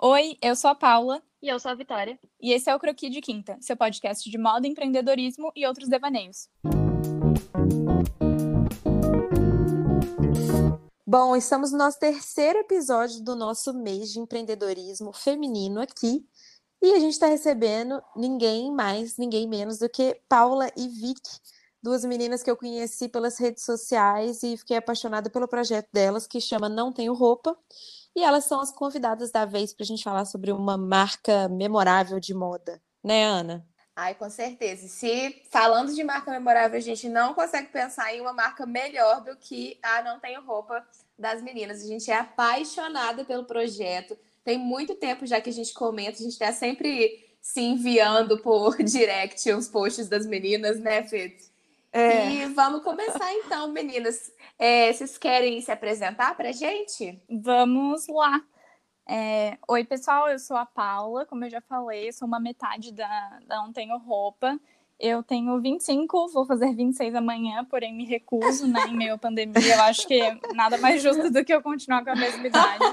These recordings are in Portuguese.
Oi, eu sou a Paula. E eu sou a Vitória. E esse é o Croqui de Quinta, seu podcast de moda, empreendedorismo e outros devaneios. Bom, estamos no nosso terceiro episódio do nosso mês de empreendedorismo feminino aqui. E a gente está recebendo ninguém mais, ninguém menos do que Paula e Vicky, duas meninas que eu conheci pelas redes sociais e fiquei apaixonada pelo projeto delas, que chama Não Tenho Roupa. E elas são as convidadas da vez para a gente falar sobre uma marca memorável de moda, né, Ana? Ai, com certeza. E se falando de marca memorável, a gente não consegue pensar em uma marca melhor do que a Não Tenho Roupa das meninas. A gente é apaixonada pelo projeto. Tem muito tempo já que a gente comenta, a gente está sempre se enviando por direct os posts das meninas, né, Fê? É. E vamos começar então, meninas. É, vocês querem se apresentar para gente? Vamos lá. É, Oi, pessoal, eu sou a Paula, como eu já falei, sou uma metade da, da Não Tenho Roupa. Eu tenho 25, vou fazer 26 amanhã, porém me recuso, né, em meio à pandemia. Eu acho que nada mais justo do que eu continuar com a mesma idade.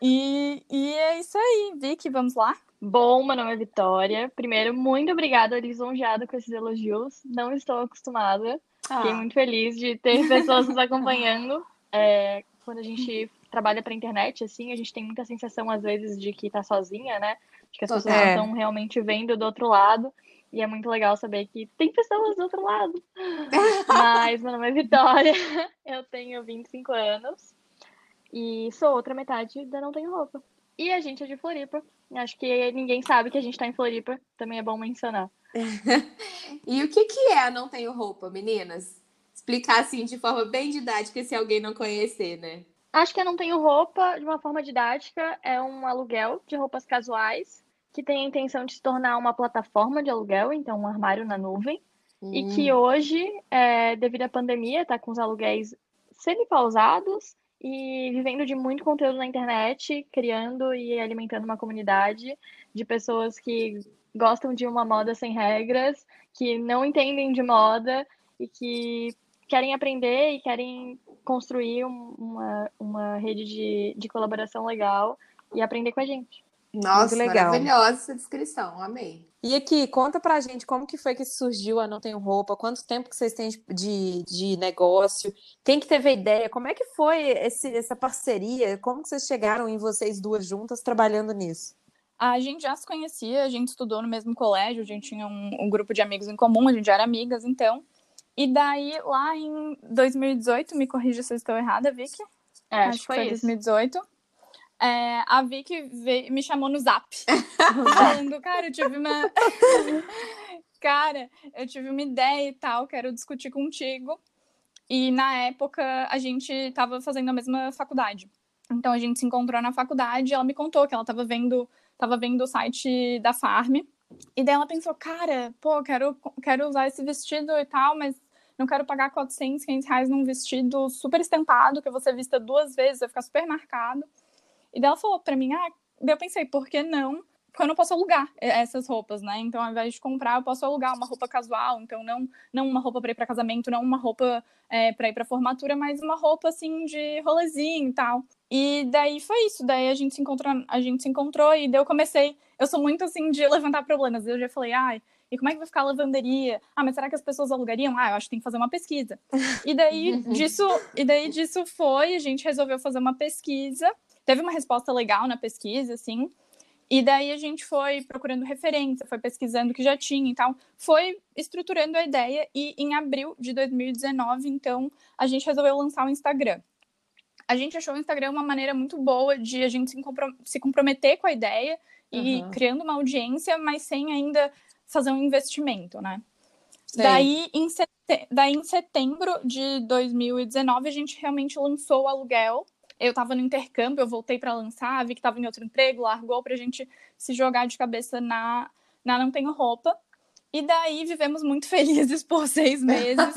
E, e é isso aí, Vicky, vamos lá? Bom, meu nome é Vitória. Primeiro, muito obrigada, lisonjeada com esses elogios. Não estou acostumada. Ah. Fiquei muito feliz de ter pessoas nos acompanhando. É, quando a gente trabalha para internet, assim, a gente tem muita sensação, às vezes, de que tá sozinha, né? De que as pessoas é. estão realmente vendo do outro lado. E é muito legal saber que tem pessoas do outro lado. Mas meu nome é Vitória, eu tenho 25 anos e sou outra metade da Não Tenho Roupa. E a gente é de Floripa. Acho que ninguém sabe que a gente está em Floripa. Também é bom mencionar. e o que, que é Não Tenho Roupa, meninas? Explicar assim de forma bem didática se alguém não conhecer, né? Acho que a Não Tenho Roupa, de uma forma didática, é um aluguel de roupas casuais que tem a intenção de se tornar uma plataforma de aluguel, então um armário na nuvem. Hum. E que hoje, é, devido à pandemia, está com os aluguéis semi-pausados e vivendo de muito conteúdo na internet, criando e alimentando uma comunidade de pessoas que gostam de uma moda sem regras, que não entendem de moda e que querem aprender e querem construir uma, uma rede de, de colaboração legal e aprender com a gente. Nossa, legal. maravilhosa essa descrição, amei. E aqui, conta pra gente como que foi que surgiu a Não Tenho Roupa, quanto tempo que vocês têm de, de negócio, quem que teve a ideia, como é que foi esse, essa parceria, como que vocês chegaram em vocês duas juntas trabalhando nisso? A gente já se conhecia, a gente estudou no mesmo colégio, a gente tinha um, um grupo de amigos em comum, a gente já era amigas, então. E daí, lá em 2018, me corrija se eu estou errada, Vicky. É, acho, que foi, foi 2018 é, a Vicky veio, me chamou no zap, falando, cara, eu tive uma. cara, eu tive uma ideia e tal, quero discutir contigo. E na época a gente estava fazendo a mesma faculdade. Então a gente se encontrou na faculdade e ela me contou que ela estava vendo, tava vendo o site da Farm. E daí ela pensou, cara, pô, quero, quero usar esse vestido e tal, mas não quero pagar 400, 500 reais num vestido super estampado, que você vista duas vezes, vai ficar super marcado. E daí ela falou pra mim, ah, daí eu pensei, por que não? Porque eu não posso alugar essas roupas, né? Então, ao invés de comprar, eu posso alugar uma roupa casual. Então, não, não uma roupa para ir para casamento, não uma roupa é, para ir para formatura, mas uma roupa assim de rolezinho e tal. E daí foi isso. Daí a gente se encontrou, a gente se encontrou e daí eu comecei. Eu sou muito assim de levantar problemas. Eu já falei, ai, e como é que vai ficar a lavanderia? Ah, mas será que as pessoas alugariam? Ah, eu acho que tem que fazer uma pesquisa. E daí disso, e daí disso foi, a gente resolveu fazer uma pesquisa teve uma resposta legal na pesquisa, assim. E daí a gente foi procurando referência, foi pesquisando o que já tinha e tal, foi estruturando a ideia e em abril de 2019, então, a gente resolveu lançar o Instagram. A gente achou o Instagram uma maneira muito boa de a gente se, comprom se comprometer com a ideia e uhum. criando uma audiência, mas sem ainda fazer um investimento, né? Daí em, Daí, em setembro de 2019, a gente realmente lançou o aluguel eu estava no intercâmbio, eu voltei para lançar, vi que estava em outro emprego, largou para a gente se jogar de cabeça na, na Não Tenho Roupa. E daí vivemos muito felizes por seis meses.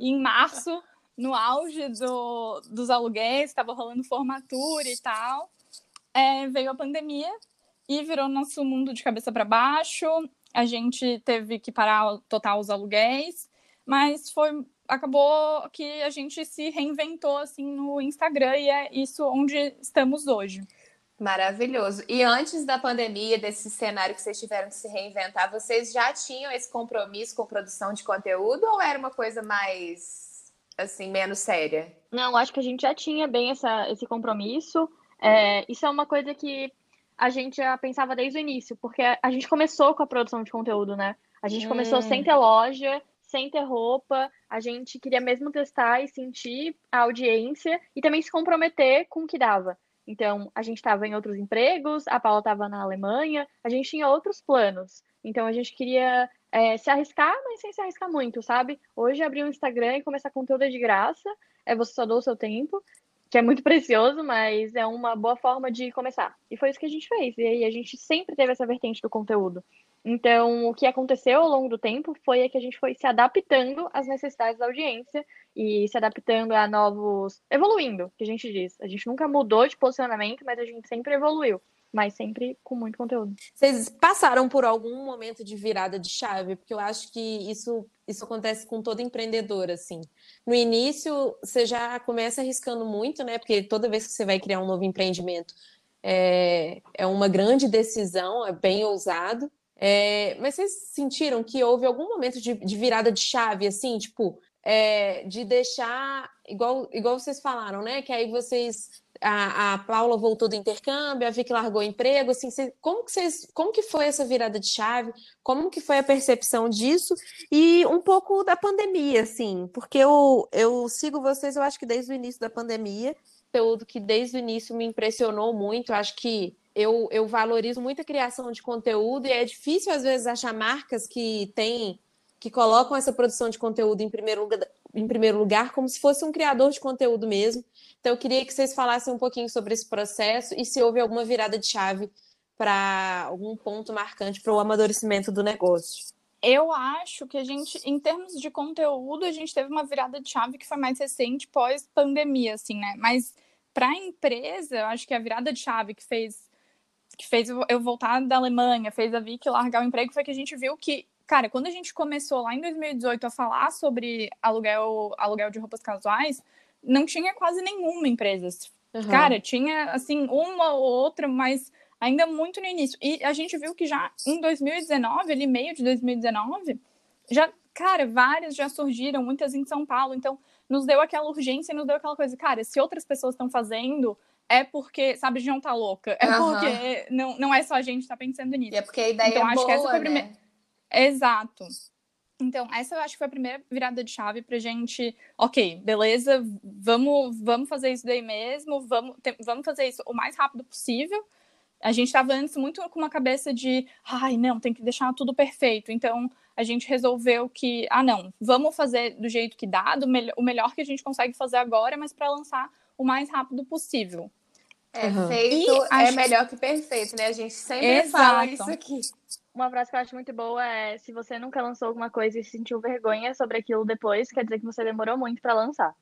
e em março, no auge do, dos aluguéis, estava rolando formatura e tal, é, veio a pandemia e virou nosso mundo de cabeça para baixo. A gente teve que parar total os aluguéis, mas foi acabou que a gente se reinventou assim no Instagram e é isso onde estamos hoje. Maravilhoso. E antes da pandemia, desse cenário que vocês tiveram que se reinventar, vocês já tinham esse compromisso com produção de conteúdo ou era uma coisa mais, assim, menos séria? Não, acho que a gente já tinha bem essa, esse compromisso. É, isso é uma coisa que a gente já pensava desde o início, porque a gente começou com a produção de conteúdo, né? A gente hum. começou sem ter loja, sem ter roupa, a gente queria mesmo testar e sentir a audiência e também se comprometer com o que dava. Então, a gente estava em outros empregos, a Paula estava na Alemanha, a gente tinha outros planos. Então, a gente queria é, se arriscar, mas sem se arriscar muito, sabe? Hoje, abrir um Instagram e começar conteúdo de graça, é você só dá o seu tempo, que é muito precioso, mas é uma boa forma de começar. E foi isso que a gente fez. E aí, a gente sempre teve essa vertente do conteúdo. Então, o que aconteceu ao longo do tempo foi que a gente foi se adaptando às necessidades da audiência e se adaptando a novos. evoluindo, que a gente diz. A gente nunca mudou de posicionamento, mas a gente sempre evoluiu. Mas sempre com muito conteúdo. Vocês passaram por algum momento de virada de chave? Porque eu acho que isso, isso acontece com todo empreendedor, assim. No início, você já começa arriscando muito, né? Porque toda vez que você vai criar um novo empreendimento, é, é uma grande decisão, é bem ousado. É, mas vocês sentiram que houve algum momento de, de virada de chave, assim, tipo, é, de deixar, igual, igual vocês falaram, né? Que aí vocês. A, a Paula voltou do intercâmbio, a Vicky largou o emprego, assim, como que vocês, como que foi essa virada de chave? Como que foi a percepção disso? E um pouco da pandemia, assim, porque eu, eu sigo vocês, eu acho que desde o início da pandemia, conteúdo que desde o início me impressionou muito, acho que eu, eu valorizo muito a criação de conteúdo e é difícil, às vezes, achar marcas que têm que colocam essa produção de conteúdo em primeiro lugar, em primeiro lugar, como se fosse um criador de conteúdo mesmo. Então, eu queria que vocês falassem um pouquinho sobre esse processo e se houve alguma virada de chave para algum ponto marcante para o amadurecimento do negócio. Eu acho que a gente, em termos de conteúdo, a gente teve uma virada de chave que foi mais recente, pós-pandemia, assim, né? Mas para a empresa, eu acho que a virada de chave que fez que fez eu voltar da Alemanha, fez a Vicky largar o emprego, foi que a gente viu que, cara, quando a gente começou lá em 2018 a falar sobre aluguel, aluguel de roupas casuais, não tinha quase nenhuma empresa. Uhum. Cara, tinha, assim, uma ou outra, mas ainda muito no início. E a gente viu que já em 2019, ali meio de 2019, já, cara, várias já surgiram, muitas em São Paulo. Então, nos deu aquela urgência, nos deu aquela coisa, cara, se outras pessoas estão fazendo, é porque, sabe, de não tá louca. É uhum. porque não, não é só a gente tá pensando nisso. E é porque a ideia então, é acho boa, que essa foi a primeira. Né? Exato. Então, essa eu acho que foi a primeira virada de chave pra gente, ok, beleza, vamos, vamos fazer isso daí mesmo, vamos, te, vamos fazer isso o mais rápido possível. A gente estava antes muito com uma cabeça de, ai, não, tem que deixar tudo perfeito. Então, a gente resolveu que, ah, não, vamos fazer do jeito que dá, do me o melhor que a gente consegue fazer agora, mas para lançar o mais rápido possível. É, uhum. feito e é melhor que perfeito, né? A gente sempre Exato. fala isso aqui. Uma frase que eu acho muito boa é: se você nunca lançou alguma coisa e sentiu vergonha sobre aquilo depois, quer dizer que você demorou muito para lançar.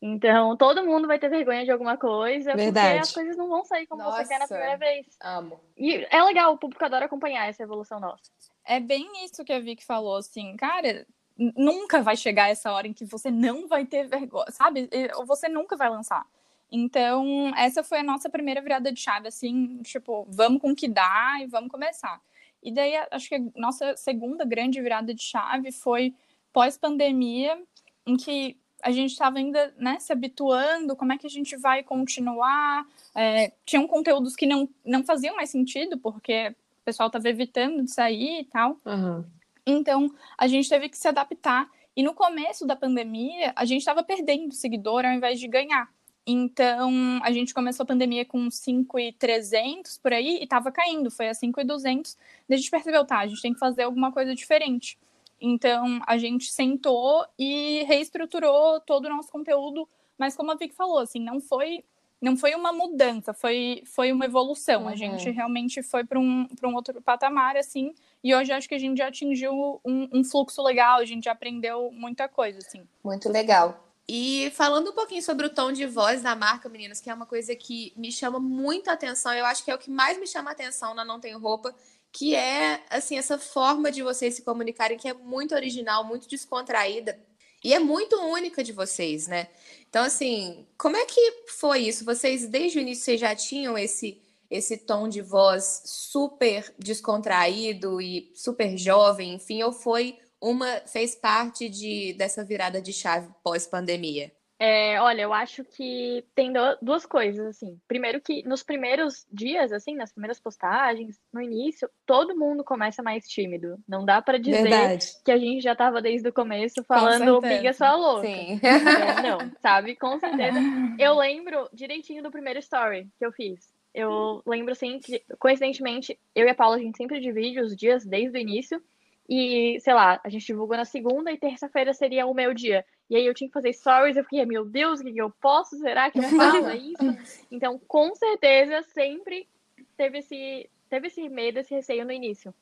Então, todo mundo vai ter vergonha de alguma coisa, Verdade. porque as coisas não vão sair como Nossa, você quer na primeira vez. Amo. E é legal, o público adora acompanhar essa evolução nossa. É bem isso que a Vicky falou, assim, cara, nunca vai chegar essa hora em que você não vai ter vergonha, sabe? Ou você nunca vai lançar. Então, essa foi a nossa primeira virada de chave, assim, tipo, vamos com o que dá e vamos começar. E daí, acho que a nossa segunda grande virada de chave foi pós-pandemia, em que a gente estava ainda né, se habituando, como é que a gente vai continuar. É, tinham conteúdos que não, não faziam mais sentido, porque o pessoal estava evitando de sair e tal. Uhum. Então, a gente teve que se adaptar. E no começo da pandemia, a gente estava perdendo seguidor ao invés de ganhar. Então, a gente começou a pandemia com 5,300 por aí e estava caindo, foi a 5,200. Daí a gente percebeu, tá, a gente tem que fazer alguma coisa diferente. Então, a gente sentou e reestruturou todo o nosso conteúdo, mas como a Vic falou, assim, não foi não foi uma mudança, foi, foi uma evolução. Uhum. A gente realmente foi para um, um outro patamar, assim, e hoje acho que a gente já atingiu um, um, fluxo legal, a gente já aprendeu muita coisa, assim. Muito legal. E falando um pouquinho sobre o tom de voz da marca, meninas, que é uma coisa que me chama muito atenção, eu acho que é o que mais me chama atenção na Não Tem Roupa, que é, assim, essa forma de vocês se comunicarem que é muito original, muito descontraída. E é muito única de vocês, né? Então, assim, como é que foi isso? Vocês, desde o início, vocês já tinham esse, esse tom de voz super descontraído e super jovem, enfim, ou foi uma fez parte de dessa virada de chave pós-pandemia? É, olha, eu acho que tem duas coisas, assim. Primeiro que nos primeiros dias, assim, nas primeiras postagens, no início, todo mundo começa mais tímido. Não dá para dizer Verdade. que a gente já estava desde o começo falando biga sua louca. Sim. É, não, sabe? Com certeza. Eu lembro direitinho do primeiro story que eu fiz. Eu lembro, assim, que, coincidentemente, eu e a Paula, a gente sempre divide os dias desde o início. E, sei lá, a gente divulgou na segunda e terça-feira seria o meu dia. E aí eu tinha que fazer stories, eu fiquei, meu Deus, o que eu posso? Será que eu faço isso? Então, com certeza, sempre teve esse, teve esse medo, esse receio no início.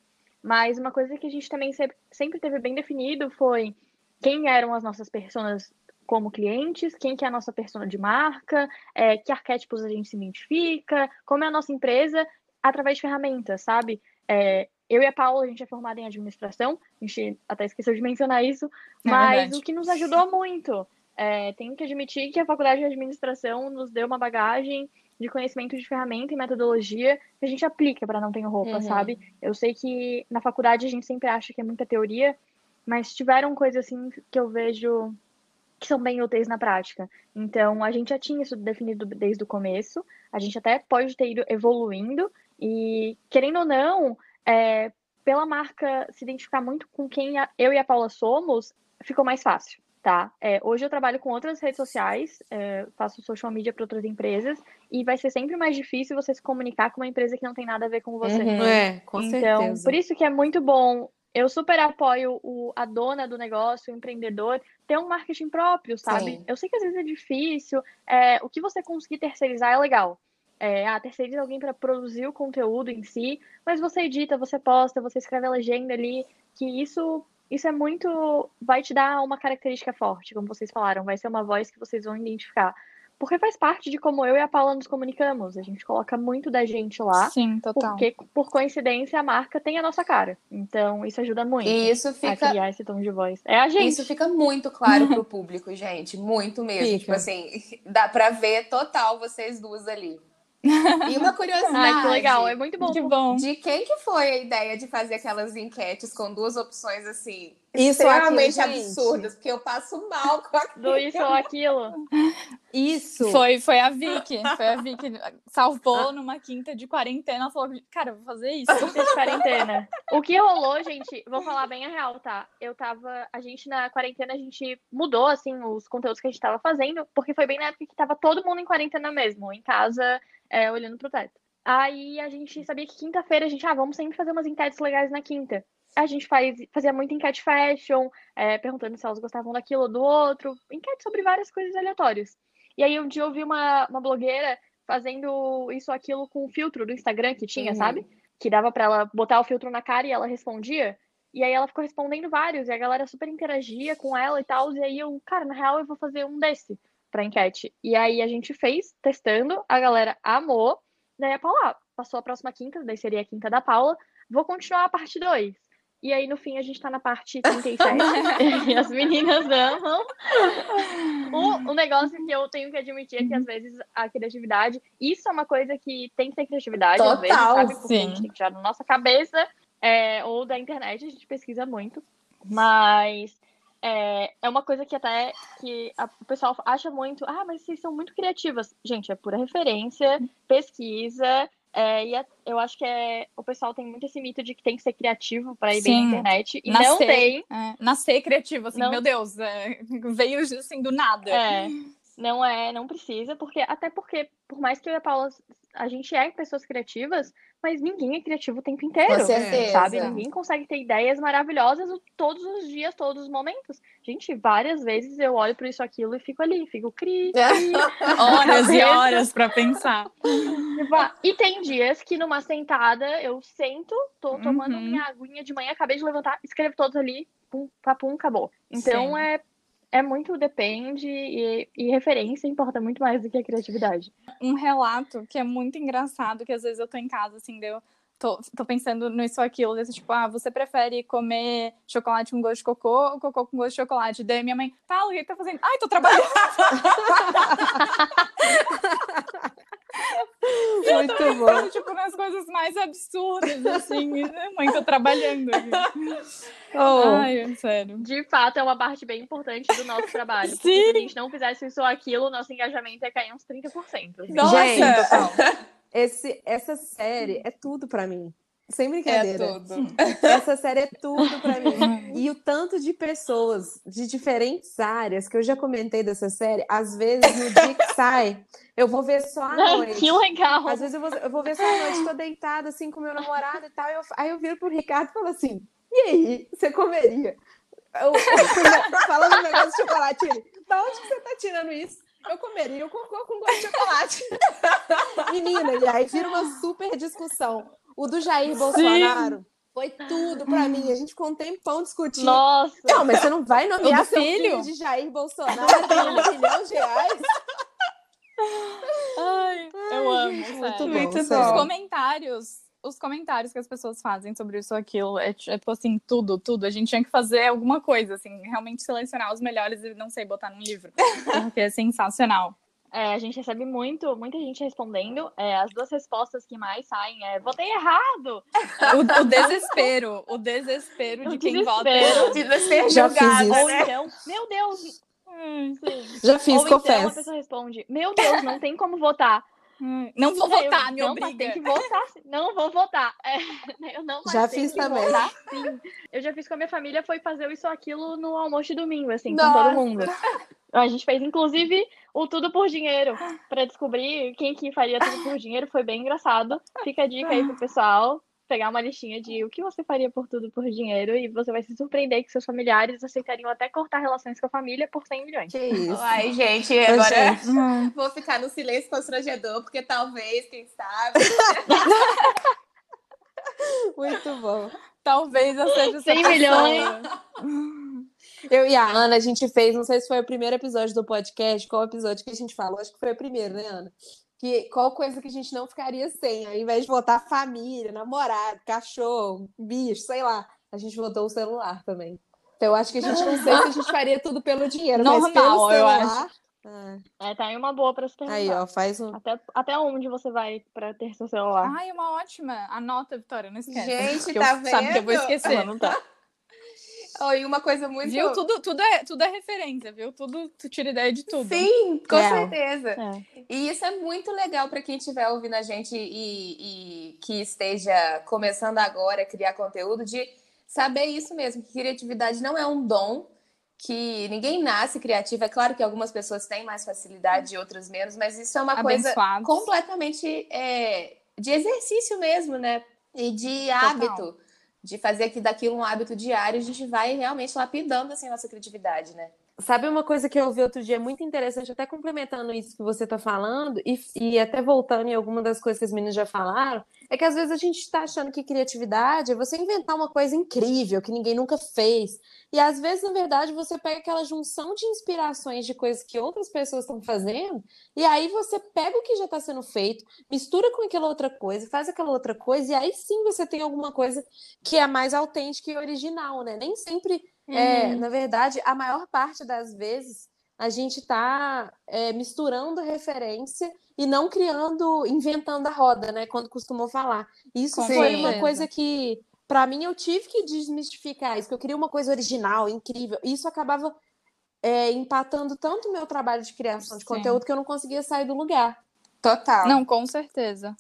Mas uma coisa que a gente também sempre, sempre teve bem definido foi quem eram as nossas pessoas como clientes, quem que é a nossa persona de marca, é, que arquétipos a gente se identifica, como é a nossa empresa, através de ferramentas, sabe? É, eu e a Paula, a gente é formada em administração, a gente até esqueceu de mencionar isso, é mas é o que nos ajudou muito. É, tenho que admitir que a faculdade de administração nos deu uma bagagem de conhecimento de ferramenta e metodologia que a gente aplica para não ter roupa, uhum. sabe? Eu sei que na faculdade a gente sempre acha que é muita teoria, mas tiveram coisas assim que eu vejo que são bem úteis na prática. Então, a gente já tinha isso definido desde o começo, a gente até pode ter ido evoluindo, e querendo ou não, é, pela marca se identificar muito com quem eu e a Paula somos, ficou mais fácil, tá? É, hoje eu trabalho com outras redes sociais, é, faço social media para outras empresas, e vai ser sempre mais difícil você se comunicar com uma empresa que não tem nada a ver com você. Uhum, é, com então, certeza. por isso que é muito bom eu super apoio o, a dona do negócio, o empreendedor, ter um marketing próprio, sabe? Sim. Eu sei que às vezes é difícil, é, o que você conseguir terceirizar é legal. É, ah, terceiriza alguém para produzir o conteúdo em si, mas você edita, você posta, você escreve a legenda ali, que isso isso é muito. vai te dar uma característica forte, como vocês falaram, vai ser uma voz que vocês vão identificar. Porque faz parte de como eu e a Paula nos comunicamos. A gente coloca muito da gente lá. Sim, total. Porque, por coincidência, a marca tem a nossa cara. Então, isso ajuda muito e isso fica... a criar esse tom de voz. É a gente. Isso fica muito claro pro público, gente. Muito mesmo. Fica. Tipo assim, dá pra ver total vocês duas ali. E uma curiosidade. Ai, que legal, é muito bom. Que bom. De quem que foi a ideia de fazer aquelas enquetes com duas opções assim, isso extremamente aquilo, absurdas, porque eu passo mal com aquilo. Do isso ou aquilo. Isso. Foi, foi a Vicky. Foi a Vicky. Salvou numa quinta de quarentena. Ela falou, cara, vou fazer isso. Quinta de quarentena. O que rolou, gente, vou falar bem a real, tá? Eu tava. A gente na quarentena, a gente mudou, assim, os conteúdos que a gente tava fazendo, porque foi bem na época que tava todo mundo em quarentena mesmo, em casa é, olhando pro teto. Aí a gente sabia que quinta-feira a gente, ah, vamos sempre fazer umas enquetes legais na quinta. A gente faz, fazia muito enquete fashion, é, perguntando se elas gostavam daquilo ou do outro, enquete sobre várias coisas aleatórias. E aí um dia eu vi uma, uma blogueira fazendo isso ou aquilo com o filtro do Instagram que tinha, uhum. sabe? Que dava para ela botar o filtro na cara e ela respondia. E aí ela ficou respondendo vários, e a galera super interagia com ela e tal. E aí eu, cara, na real eu vou fazer um desse para enquete. E aí a gente fez, testando, a galera amou. Daí a Paula ah, passou a próxima quinta, daí seria a quinta da Paula. Vou continuar a parte 2. E aí, no fim, a gente tá na parte 37. e as meninas amam. O, o negócio que eu tenho que admitir é que, às vezes, a criatividade... Isso é uma coisa que tem que ter criatividade, Total, às vezes, sabe? Porque sim. a gente tem que tirar da nossa cabeça. É, ou da internet, a gente pesquisa muito. Mas é, é uma coisa que até que a, o pessoal acha muito, ah, mas vocês são muito criativas. Gente, é pura referência, pesquisa, é, e é, eu acho que é, o pessoal tem muito esse mito de que tem que ser criativo para ir Sim, bem na internet. E nascer, não tem. É, nascer criativo, assim, não, meu Deus, é, veio assim do nada. É, não é, não precisa, porque até porque, por mais que eu e a Paula, a gente é pessoas criativas, mas ninguém é criativo o tempo inteiro. Com certeza. Sabe? Ninguém consegue ter ideias maravilhosas todos os dias, todos os momentos. Gente, várias vezes eu olho para isso aquilo e fico ali, fico cri, cri horas e horas para pensar. E tem dias que numa sentada eu sento, tô tomando uhum. minha aguinha de manhã, acabei de levantar, escrevo todos ali, pum, papum, acabou. Então Sim. é é muito depende e, e, referência importa muito mais do que a criatividade. Um relato que é muito engraçado, que às vezes eu tô em casa, assim, deu. Tô, tô pensando nisso ou aquilo, desse tipo, ah, você prefere comer chocolate com gosto de cocô ou cocô com gosto de chocolate? Daí minha mãe, Paulo, o que tá fazendo? Ai, tô trabalhando. Muito bom. tipo, nas coisas mais absurdas, assim. e, né, Mãe, tô trabalhando aqui. Oh, Ai, sério. De fato, é uma parte bem importante do nosso trabalho. Porque Sim. se a gente não fizesse isso ou aquilo, nosso engajamento ia cair uns 30%. assim. Nossa! Gente, esse, essa série é tudo pra mim. Sem É brincadeira. tudo. Essa série é tudo pra mim. E o tanto de pessoas de diferentes áreas que eu já comentei dessa série, às vezes no dia que sai, eu vou ver só à noite. que legal! Às vezes eu vou, eu vou ver só à noite, tô deitada assim com meu namorado e tal. eu- aí eu viro pro Ricardo e falo assim: e aí, você comeria? Eu, falando um negócio de chocolate, ele, da onde que você tá tirando isso? Eu comeria o cocô com gosto de chocolate. Menina, e aí vira uma super discussão. O do Jair Bolsonaro foi tudo pra mim. A gente ficou um tempão discutindo. Nossa! Não, mas você não vai nomear seu filho? filho de Jair Bolsonaro tem um milhão de reais? Ai, eu amo, Muito sério. bom, Muito Os sério. comentários, os comentários que as pessoas fazem sobre isso ou aquilo, é, é tipo assim, tudo, tudo. A gente tinha que fazer alguma coisa, assim, realmente selecionar os melhores e não sei, botar num livro. Porque é sensacional. É, a gente recebe muito, muita gente respondendo. É, as duas respostas que mais saem é votei errado! O, o desespero, o desespero de O quem vota. desespero. De ser Já julgada, fiz isso. Ou né? então, meu Deus! Hum, Sim. Já fiz, Ou então a confesso. pessoa responde, meu Deus, não tem como votar. Hum. Não vou votar, me não, obriga. tem que votar. Não vou votar. É, eu não mas Já fiz também. votar. Eu já fiz com a minha família, foi fazer isso ou aquilo no almoço de domingo, assim, com Nossa. todo mundo. A gente fez, inclusive, o Tudo por Dinheiro, pra descobrir quem que faria tudo por dinheiro. Foi bem engraçado. Fica a dica aí pro pessoal. Pegar uma listinha de o que você faria por tudo por dinheiro e você vai se surpreender que seus familiares aceitariam até cortar relações com a família por 100 milhões. Que isso. Ai, gente, agora gente. Hum. vou ficar no silêncio constrangedor, porque talvez, quem sabe. Muito bom. Talvez eu seja essa 100 pessoa. milhões. Eu e a Ana, a gente fez, não sei se foi o primeiro episódio do podcast, qual episódio que a gente falou, acho que foi o primeiro, né, Ana? Que qual coisa que a gente não ficaria sem, ao invés de votar família, namorado, cachorro, bicho, sei lá, a gente votou o celular também. Então eu acho que a gente não sei se a gente faria tudo pelo dinheiro, mas pelo Normal, eu celular. Ah, É, tá aí uma boa pra se perguntar. aí, ó, faz um. Até, até onde você vai pra ter seu celular? Ai, uma ótima. Anota, Vitória, não esquece. Gente, tá eu, Sabe que eu vou vendo? esquecer. Não tá. Oi, uma coisa muito. Viu? Tudo, tudo, é, tudo é referência, viu? Tudo, tu tira ideia de tudo. Sim, com Real. certeza. É. E isso é muito legal para quem estiver ouvindo a gente e, e que esteja começando agora a criar conteúdo, de saber isso mesmo, que criatividade não é um dom, que ninguém nasce criativo. É claro que algumas pessoas têm mais facilidade e outras menos, mas isso é uma coisa Abençoados. completamente é, de exercício mesmo, né? E de Total. De fazer aqui daquilo um hábito diário, a gente vai realmente lapidando assim a nossa criatividade, né? Sabe uma coisa que eu ouvi outro dia muito interessante, até complementando isso que você está falando, e, e até voltando em alguma das coisas que as meninas já falaram, é que às vezes a gente está achando que criatividade é você inventar uma coisa incrível que ninguém nunca fez. E às vezes, na verdade, você pega aquela junção de inspirações de coisas que outras pessoas estão fazendo, e aí você pega o que já está sendo feito, mistura com aquela outra coisa, faz aquela outra coisa, e aí sim você tem alguma coisa que é mais autêntica e original, né? Nem sempre é, Uhum. na verdade, a maior parte das vezes a gente está misturando referência e não criando, inventando a roda, né? Quando costumou falar. Isso Com foi uma coisa que, para mim, eu tive que desmistificar isso, que eu queria uma coisa original, incrível. E isso acabava é, empatando tanto o meu trabalho de criação de Sim. conteúdo que eu não conseguia sair do lugar. Total. Não, com certeza.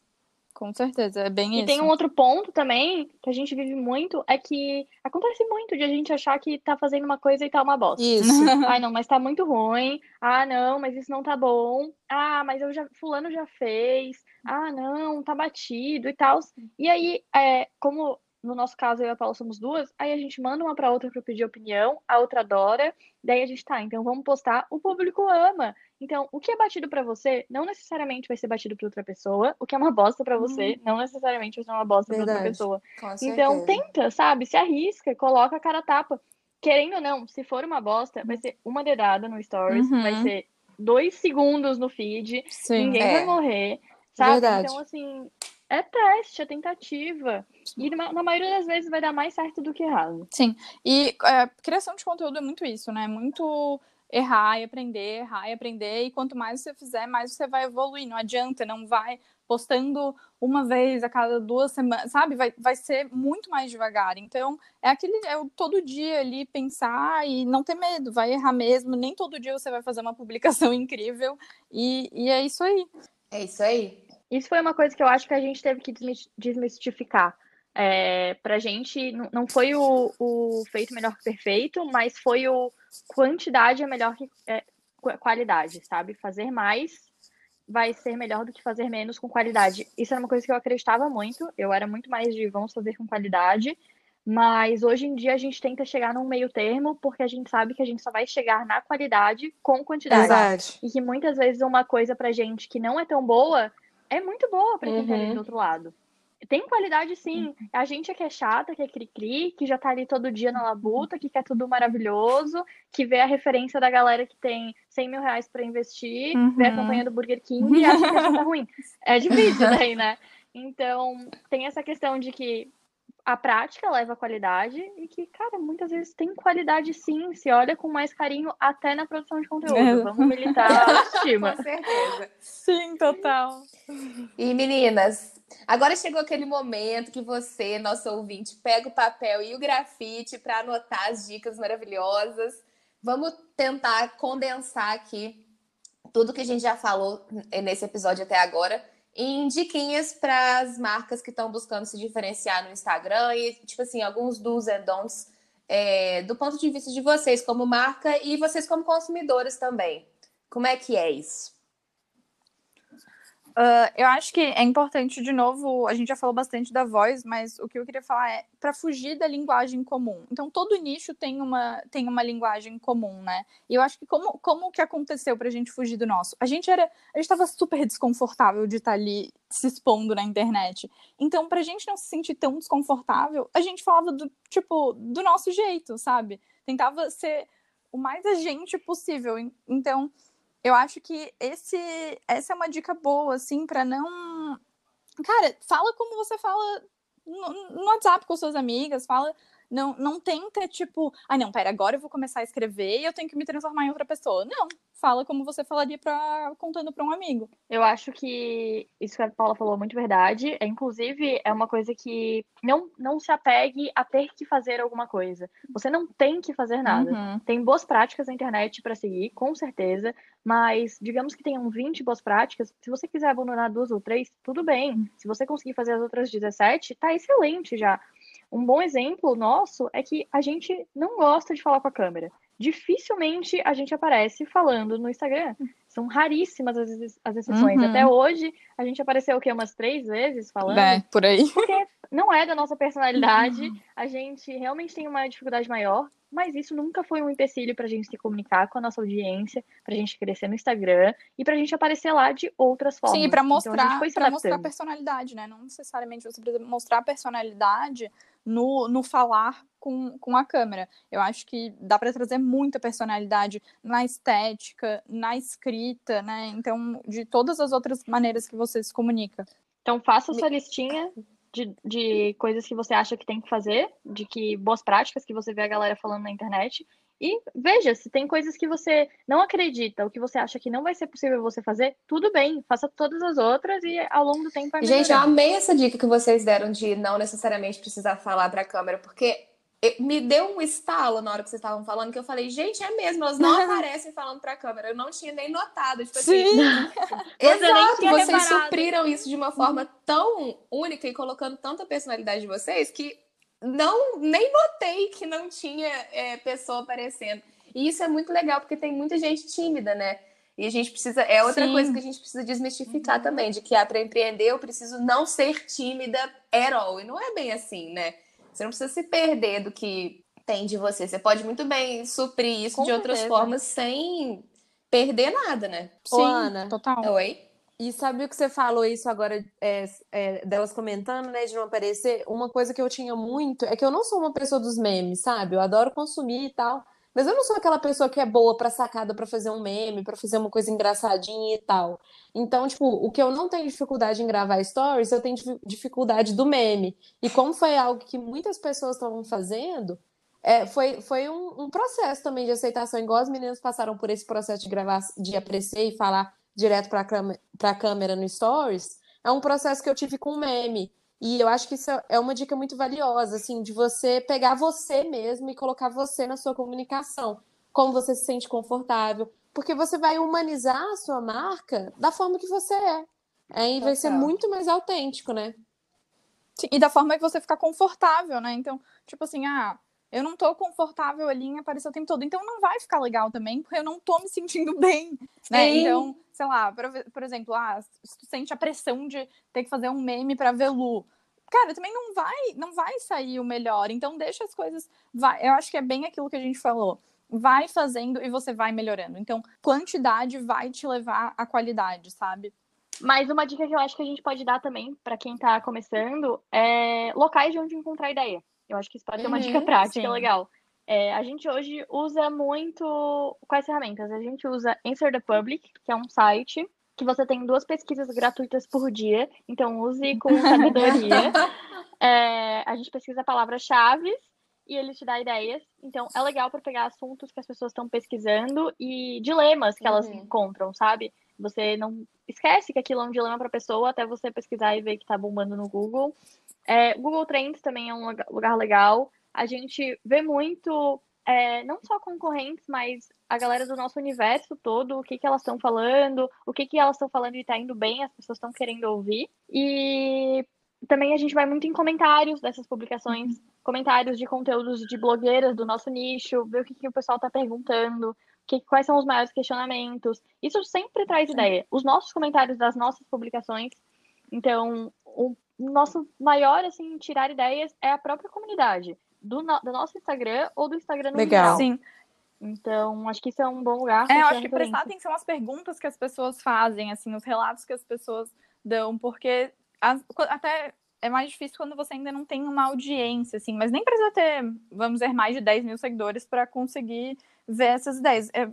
Com certeza, é bem E isso. tem um outro ponto também que a gente vive muito, é que acontece muito de a gente achar que tá fazendo uma coisa e tá uma bosta. Isso. Ai, não, mas tá muito ruim. Ah, não, mas isso não tá bom. Ah, mas eu já, fulano já fez. Ah, não, tá batido e tal. E aí, é, como no nosso caso eu e a Paula somos duas, aí a gente manda uma pra outra pra pedir opinião, a outra adora, daí a gente tá, então vamos postar, o público ama. Então, o que é batido pra você não necessariamente vai ser batido pra outra pessoa, o que é uma bosta pra você não necessariamente vai ser uma bosta pra outra pessoa. Então tenta, sabe? Se arrisca, coloca a cara a tapa. Querendo ou não, se for uma bosta, vai ser uma dedada no Stories, Uhum. vai ser dois segundos no feed, Sim. ninguém É. vai morrer, sabe? Verdade. Então, assim, é teste, é tentativa. E na, na maioria das vezes vai dar mais certo do que errado. E é, criação de conteúdo é muito isso, né? Muito errar e aprender, errar e aprender, e quanto mais você fizer, mais você vai evoluir. Não adianta, não vai postando uma vez a cada duas semanas, sabe? Vai, vai ser muito mais devagar. Então, é aquele é o todo dia ali pensar e não ter medo, vai errar mesmo. Nem todo dia você vai fazer uma publicação incrível, e, e é isso aí. É isso aí. Isso foi uma coisa que eu acho que a gente teve que desmistificar. É, pra gente, não foi o, o feito melhor que perfeito, mas foi o quantidade é melhor que é, qualidade, sabe? Fazer mais vai ser melhor do que fazer menos com qualidade. Isso era uma coisa que eu acreditava muito. Eu era muito mais de vamos fazer com qualidade. Mas hoje em dia a gente tenta chegar num meio termo, porque a gente sabe que a gente só vai chegar na qualidade com quantidade. Exato. E que muitas vezes uma coisa pra gente que não é tão boa é muito boa pra quem uhum. tá ali do outro lado. Tem qualidade sim. Uhum. A gente é que é chata, que é cri-cri, que já tá ali todo dia na labuta, que quer tudo maravilhoso, que vê a referência da galera que tem 100 mil reais pra investir, uhum. vê a campanha do Burger King e acha que a tá ruim. É difícil daí, né? Então, tem essa questão de que a prática leva a qualidade e que, cara, muitas vezes tem qualidade sim, se olha com mais carinho até na produção de conteúdo. É. Vamos militar a autoestima. com certeza. Sim, total. E meninas, agora chegou aquele momento que você, nosso ouvinte, pega o papel e o grafite para anotar as dicas maravilhosas. Vamos tentar condensar aqui tudo que a gente já falou nesse episódio até agora em diquinhas para as marcas que estão buscando se diferenciar no Instagram e, tipo assim, alguns dos and don'ts é, do ponto de vista de vocês como marca e vocês como consumidores também. Como é que é isso? Uh, eu acho que é importante, de novo, a gente já falou bastante da voz, mas o que eu queria falar é para fugir da linguagem comum. Então, todo nicho tem uma, tem uma linguagem comum, né? E eu acho que como, como que aconteceu para a gente fugir do nosso? A gente era, a gente estava super desconfortável de estar tá ali se expondo na internet. Então, para a gente não se sentir tão desconfortável, a gente falava do tipo do nosso jeito, sabe? Tentava ser o mais a gente possível. Então, eu acho que esse, essa é uma dica boa, assim, para não. Cara, fala como você fala no, no, WhatsApp com suas amigas, fala. Não, não tenta, tipo, ah, não, pera, agora eu vou começar a escrever e eu tenho que me transformar em outra pessoa. Não, fala como você falaria pra, contando para um amigo. Eu acho que isso que a Paula falou é muito verdade. É, inclusive, é uma coisa que não, não se apegue a ter que fazer alguma coisa. Você não tem que fazer nada. Uhum. Tem boas práticas na internet para seguir, com certeza. Mas, digamos que tenham 20 boas práticas. Se você quiser abandonar duas ou três, tudo bem. Se você conseguir fazer as outras 17, tá excelente já. Um bom exemplo nosso é que a gente não gosta de falar com a câmera dificilmente a gente aparece falando no Instagram. São raríssimas as, as exceções. Uhum. Até hoje, a gente apareceu o quê? Umas três vezes falando? É, por aí. Porque não é da nossa personalidade. Uhum. A gente realmente tem uma dificuldade maior. Mas isso nunca foi um empecilho para a gente se comunicar com a nossa audiência, para a gente crescer no Instagram e para a gente aparecer lá de outras formas. Sim, para mostrar, então, pra mostrar personalidade, né? Não necessariamente você precisa mostrar personalidade no, no falar com, com a câmera. Eu acho que dá para trazer muita personalidade na estética, na escrita, né? Então, de todas as outras maneiras que você se comunica. Então, faça sua listinha de, de coisas que você acha que tem que fazer, de que boas práticas que você vê a galera falando na internet. E veja, se tem coisas que você não acredita, ou que você acha que não vai ser possível você fazer, tudo bem, faça todas as outras e ao longo do tempo vai melhorar. Gente, eu amei essa dica que vocês deram de não necessariamente precisar falar para a câmera, porque me deu um estalo na hora que vocês estavam falando, que eu falei, gente, é mesmo, elas não aparecem falando pra câmera. Eu não tinha nem notado. Tipo assim. Exato, vocês reparado. supriram isso de uma forma tão única e colocando tanta personalidade de vocês que não nem notei que não tinha é, pessoa aparecendo. E isso é muito legal, porque tem muita gente tímida, né? E a gente precisa. É outra Sim. coisa que a gente precisa desmistificar uhum. também, de que ah, para empreender eu preciso não ser tímida at all. E não é bem assim, né? Você não precisa se perder do que tem de você. Você pode muito bem suprir isso Com de certeza. outras formas sem perder nada, né? Sim, Ô, Ana. total. Oi? E sabe o que você falou isso agora, é, é, delas comentando, né, de não aparecer? Uma coisa que eu tinha muito é que eu não sou uma pessoa dos memes, sabe? Eu adoro consumir e tal. Mas eu não sou aquela pessoa que é boa para sacada para fazer um meme, para fazer uma coisa engraçadinha e tal. Então, tipo, o que eu não tenho dificuldade em gravar stories, eu tenho dificuldade do meme. E como foi algo que muitas pessoas estavam fazendo, é, foi, foi um, um, processo também de aceitação, igual as meninas passaram por esse processo de gravar, de apreciar e falar direto para a câmera no Stories. É um processo que eu tive com meme. E eu acho que isso é uma dica muito valiosa, assim, de você pegar você mesmo e colocar você na sua comunicação, como você se sente confortável, porque você vai humanizar a sua marca da forma que você é. Aí vai ser muito mais autêntico, né? Sim, e da forma que você ficar confortável, né? Então, tipo assim, ah, eu não tô confortável ali em aparecer o tempo todo, então não vai ficar legal também, porque eu não tô me sentindo bem, né? Sim. Então, sei lá, por, por, exemplo, ah, se tu sente a pressão de ter que fazer um meme para Velu, cara, também não vai, não vai sair o melhor. Então deixa as coisas, vai. Eu acho que é bem aquilo que a gente falou. Vai fazendo e você vai melhorando. Então, quantidade vai te levar à qualidade, sabe? Mas uma dica que eu acho que a gente pode dar também para quem está começando é locais de onde encontrar ideia. Eu acho que isso pode ser uma dica uhum, prática sim. legal. É, a gente hoje usa muito. Quais ferramentas? A gente usa Answer the Public, que é um site que você tem duas pesquisas gratuitas por dia, então use com sabedoria. é, a gente pesquisa palavras-chave e ele te dá ideias. Então, é legal para pegar assuntos que as pessoas estão pesquisando e dilemas que elas uhum. encontram, sabe? Você não esquece que aquilo é um dilema para a pessoa até você pesquisar e ver que está bombando no Google. É, Google Trends também é um lugar legal. A gente vê muito, é, não só concorrentes, mas a galera do nosso universo todo, o que, que elas estão falando, o que, que elas estão falando e está indo bem, as pessoas estão querendo ouvir. E também a gente vai muito em comentários dessas publicações, uhum. comentários de conteúdos de blogueiras do nosso nicho, ver o que, que o pessoal está perguntando, que, quais são os maiores questionamentos. Isso sempre traz ideia. Os nossos comentários das nossas publicações. Então, o nosso maior, assim, tirar ideias é a própria comunidade. Do, no, do nosso Instagram ou do Instagram no Legal. Geral. Sim. Então, acho que isso é um bom lugar. É, eu acho que prestar atenção às perguntas que as pessoas fazem, assim, os relatos que as pessoas dão, porque as, até é mais difícil quando você ainda não tem uma audiência, assim, mas nem precisa ter, vamos dizer, mais de 10 mil seguidores para conseguir ver essas ideias. É,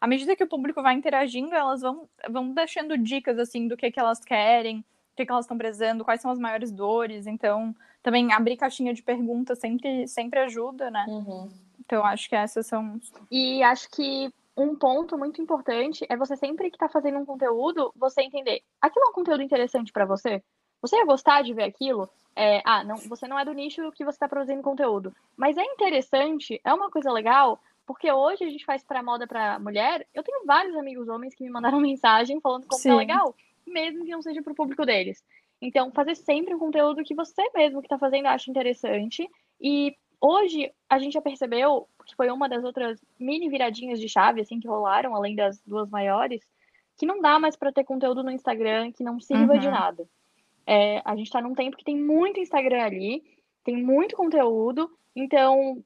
à medida que o público vai interagindo, elas vão, vão deixando dicas, assim, do que, que elas querem, que, que elas estão precisando, quais são as maiores dores. Então, também abrir caixinha de perguntas sempre, sempre ajuda, né? Uhum. Então, acho que essas são. E acho que um ponto muito importante é você sempre que está fazendo um conteúdo, você entender aquilo é um conteúdo interessante para você? Você ia gostar de ver aquilo? É, ah, não, você não é do nicho que você está produzindo conteúdo, mas é interessante, é uma coisa legal, porque hoje a gente faz para moda para mulher. Eu tenho vários amigos homens que me mandaram mensagem falando como é legal, mesmo que não seja para o público deles. Então, fazer sempre um conteúdo que você mesmo que está fazendo acha interessante. E hoje a gente já percebeu que foi uma das outras mini viradinhas de chave assim que rolaram, além das duas maiores, que não dá mais para ter conteúdo no Instagram que não sirva uhum. de nada. É, a gente está num tempo que tem muito Instagram ali, tem muito conteúdo, então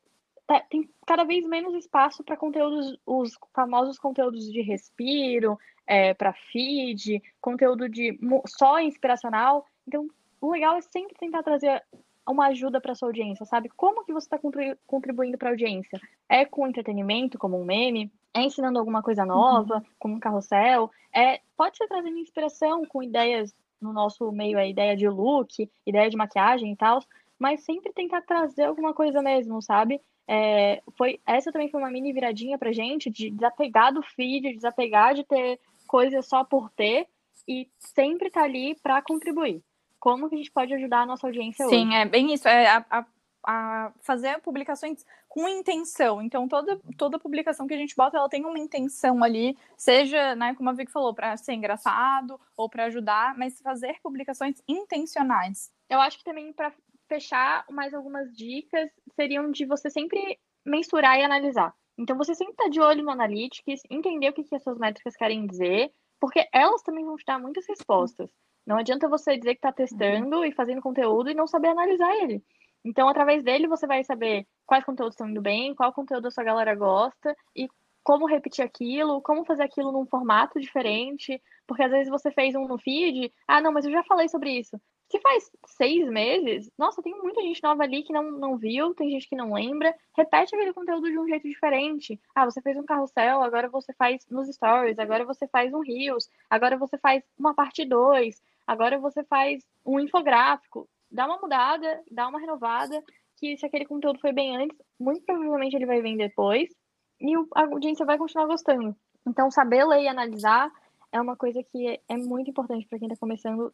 tá, tem cada vez menos espaço para conteúdos, os famosos conteúdos de respiro, é, para feed, conteúdo de só inspiracional. Então, o legal é sempre tentar trazer uma ajuda para sua audiência, sabe? Como que você está contribuindo para a audiência? É com entretenimento, como um meme? É ensinando alguma coisa nova, uhum. como um carrossel? É, pode ser trazendo inspiração com ideias no nosso meio, a ideia de look, ideia de maquiagem e tal, mas sempre tentar trazer alguma coisa mesmo, sabe? É, foi essa também foi uma mini viradinha pra gente de desapegar do feed, desapegar de ter coisas só por ter e sempre estar tá ali para contribuir. Como que a gente pode ajudar a nossa audiência Sim, hoje? Sim, é bem isso. É a, a, a, fazer publicações com intenção. Então, toda, toda publicação que a gente bota, ela tem uma intenção ali, seja, né, como a Vic falou, para ser engraçado ou para ajudar, mas fazer publicações intencionais. Eu acho que também para fechar, mais algumas dicas seriam de você sempre mensurar e analisar. Então, você sempre está de olho no Analytics, entender o que, que as suas métricas querem dizer, porque elas também vão te dar muitas respostas. Não adianta você dizer que está testando uhum. e fazendo conteúdo e não saber analisar ele. Então, através dele, você vai saber quais conteúdos estão indo bem, qual conteúdo a sua galera gosta e como repetir aquilo, como fazer aquilo num formato diferente. Porque às vezes você fez um no feed, ah, não, mas eu já falei sobre isso. Se faz seis meses, nossa, tem muita gente nova ali que não, não viu, tem gente que não lembra. Repete aquele conteúdo de um jeito diferente. Ah, você fez um carrossel, agora você faz nos stories, agora você faz um Reels, agora você faz uma parte 2, agora você faz um infográfico. Dá uma mudada, dá uma renovada, que se aquele conteúdo foi bem antes, muito provavelmente ele vai vir depois e a audiência vai continuar gostando. Então, saber ler e analisar é uma coisa que é muito importante para quem está começando,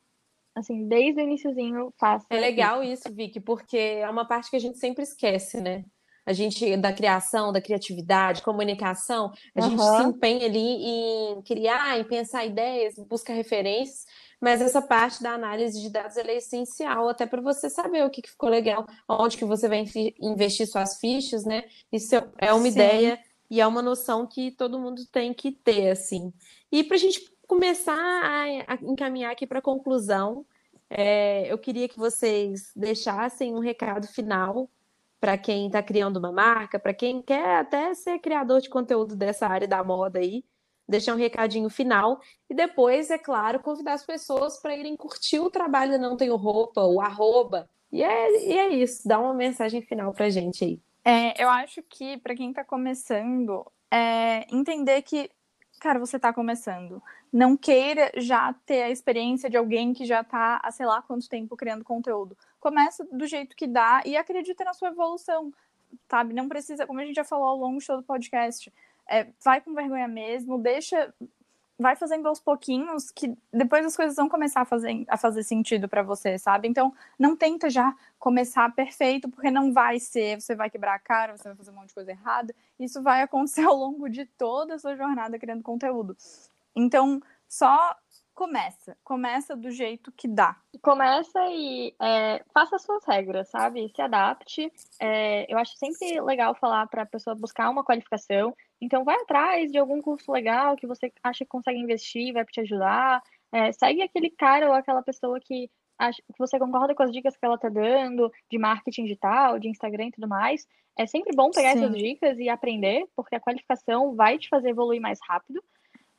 assim, desde o iníciozinho, faça. É legal isso, Vicky, porque é uma parte que a gente sempre esquece, né? A gente, da criação, da criatividade, comunicação, a uhum. gente se empenha ali em criar, em pensar ideias, buscar referências, mas essa parte da análise de dados é essencial até para você saber o que, que, ficou legal, onde que você vai investir suas fichas, né? Isso é uma Sim. ideia e é uma noção que todo mundo tem que ter, assim. E para a gente começar a, a encaminhar aqui para a conclusão, é, eu queria que vocês deixassem um recado final para quem está criando uma marca, para quem quer até ser criador de conteúdo dessa área da moda aí, deixar um recadinho final e depois, é claro, convidar as pessoas para irem curtir o trabalho Não Tenho Roupa, o arroba. E é, e é isso, dá uma mensagem final para gente aí. É, eu acho que para quem está começando, é entender que, cara, você está começando. Não queira já ter a experiência de alguém que já está há sei lá quanto tempo criando conteúdo. Começa do jeito que dá e acredita na sua evolução, sabe? Não precisa, como a gente já falou ao longo de todo o podcast, é, vai com vergonha mesmo, deixa vai fazendo aos pouquinhos que depois as coisas vão começar a fazer, a fazer sentido para você, sabe? Então, não tenta já começar perfeito, porque não vai ser, você vai quebrar a cara, você vai fazer um monte de coisa errada. Isso vai acontecer ao longo de toda a sua jornada criando conteúdo. Então, só começa, começa do jeito que dá. Começa e é, faça as suas regras, sabe? Se adapte. É, eu acho sempre legal falar para a pessoa buscar uma qualificação. Então, vai atrás de algum curso legal que você acha que consegue investir, vai te ajudar. É, segue aquele cara ou aquela pessoa que, acha, que você concorda com as dicas que ela está dando de marketing digital, de Instagram e tudo mais. É sempre bom pegar Sim. essas dicas e aprender, porque a qualificação vai te fazer evoluir mais rápido.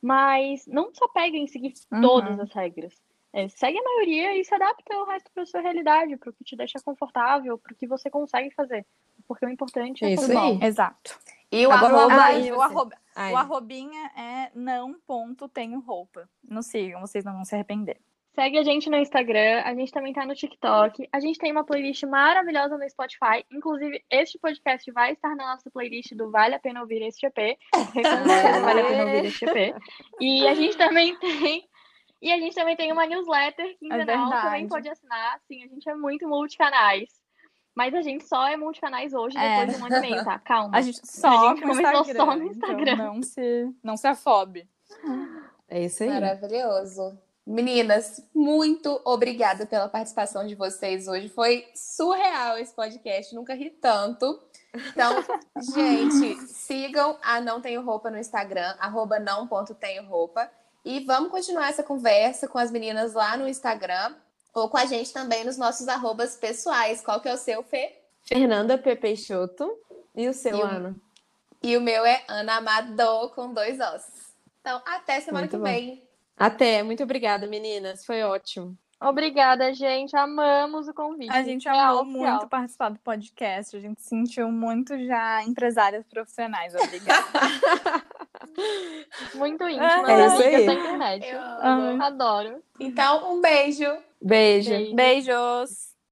Mas não só pega em seguir uhum. todas as regras. É, segue a maioria e se adapta ao resto para sua realidade, para o que te deixa confortável, para o que você consegue fazer. Porque o importante é Isso aí. Exato. E o arroba, ah, e o, arroba o arrobinha é não ponto tenho roupa. Não sigam, vocês não vão se arrepender. Segue a gente no Instagram, a gente também tá no TikTok. A gente tem uma playlist maravilhosa no Spotify. Inclusive, este podcast vai estar na nossa playlist do Vale a Pena Ouvir Este EP. vale a Pena Ouvir Este EP. E a gente também tem. E a gente também tem uma newsletter quinzenal, é também pode assinar. Sim, a gente é muito multicanais. Mas a gente só é multicanais hoje, depois é. de um ano e meio, tá? Calma. A gente só, a gente começou Instagram, só no Instagram. Então não se, não se afobe. É isso aí. Maravilhoso. Meninas, muito obrigada pela participação de vocês hoje. Foi surreal esse podcast, nunca ri tanto. Então, gente, sigam a Não Tenho Roupa no Instagram, arroba não.tenho-roupa. E vamos continuar essa conversa com as meninas lá no Instagram ou com a gente também nos nossos arrobas pessoais. Qual que é o seu, Fê? Fernanda P. Peixoto. E o seu, e Ana? O... E o meu é Ana Amador, com dois ossos. Então, até semana Muito que bom. vem. Até, muito obrigada, meninas. Foi ótimo. Obrigada, gente. Amamos o convite. A gente amou muito participar do podcast. A gente sentiu muito já empresárias profissionais. Obrigada. muito íntima, é isso aí. da internet. Eu adoro. Então, um beijo. Beijo. Beijos.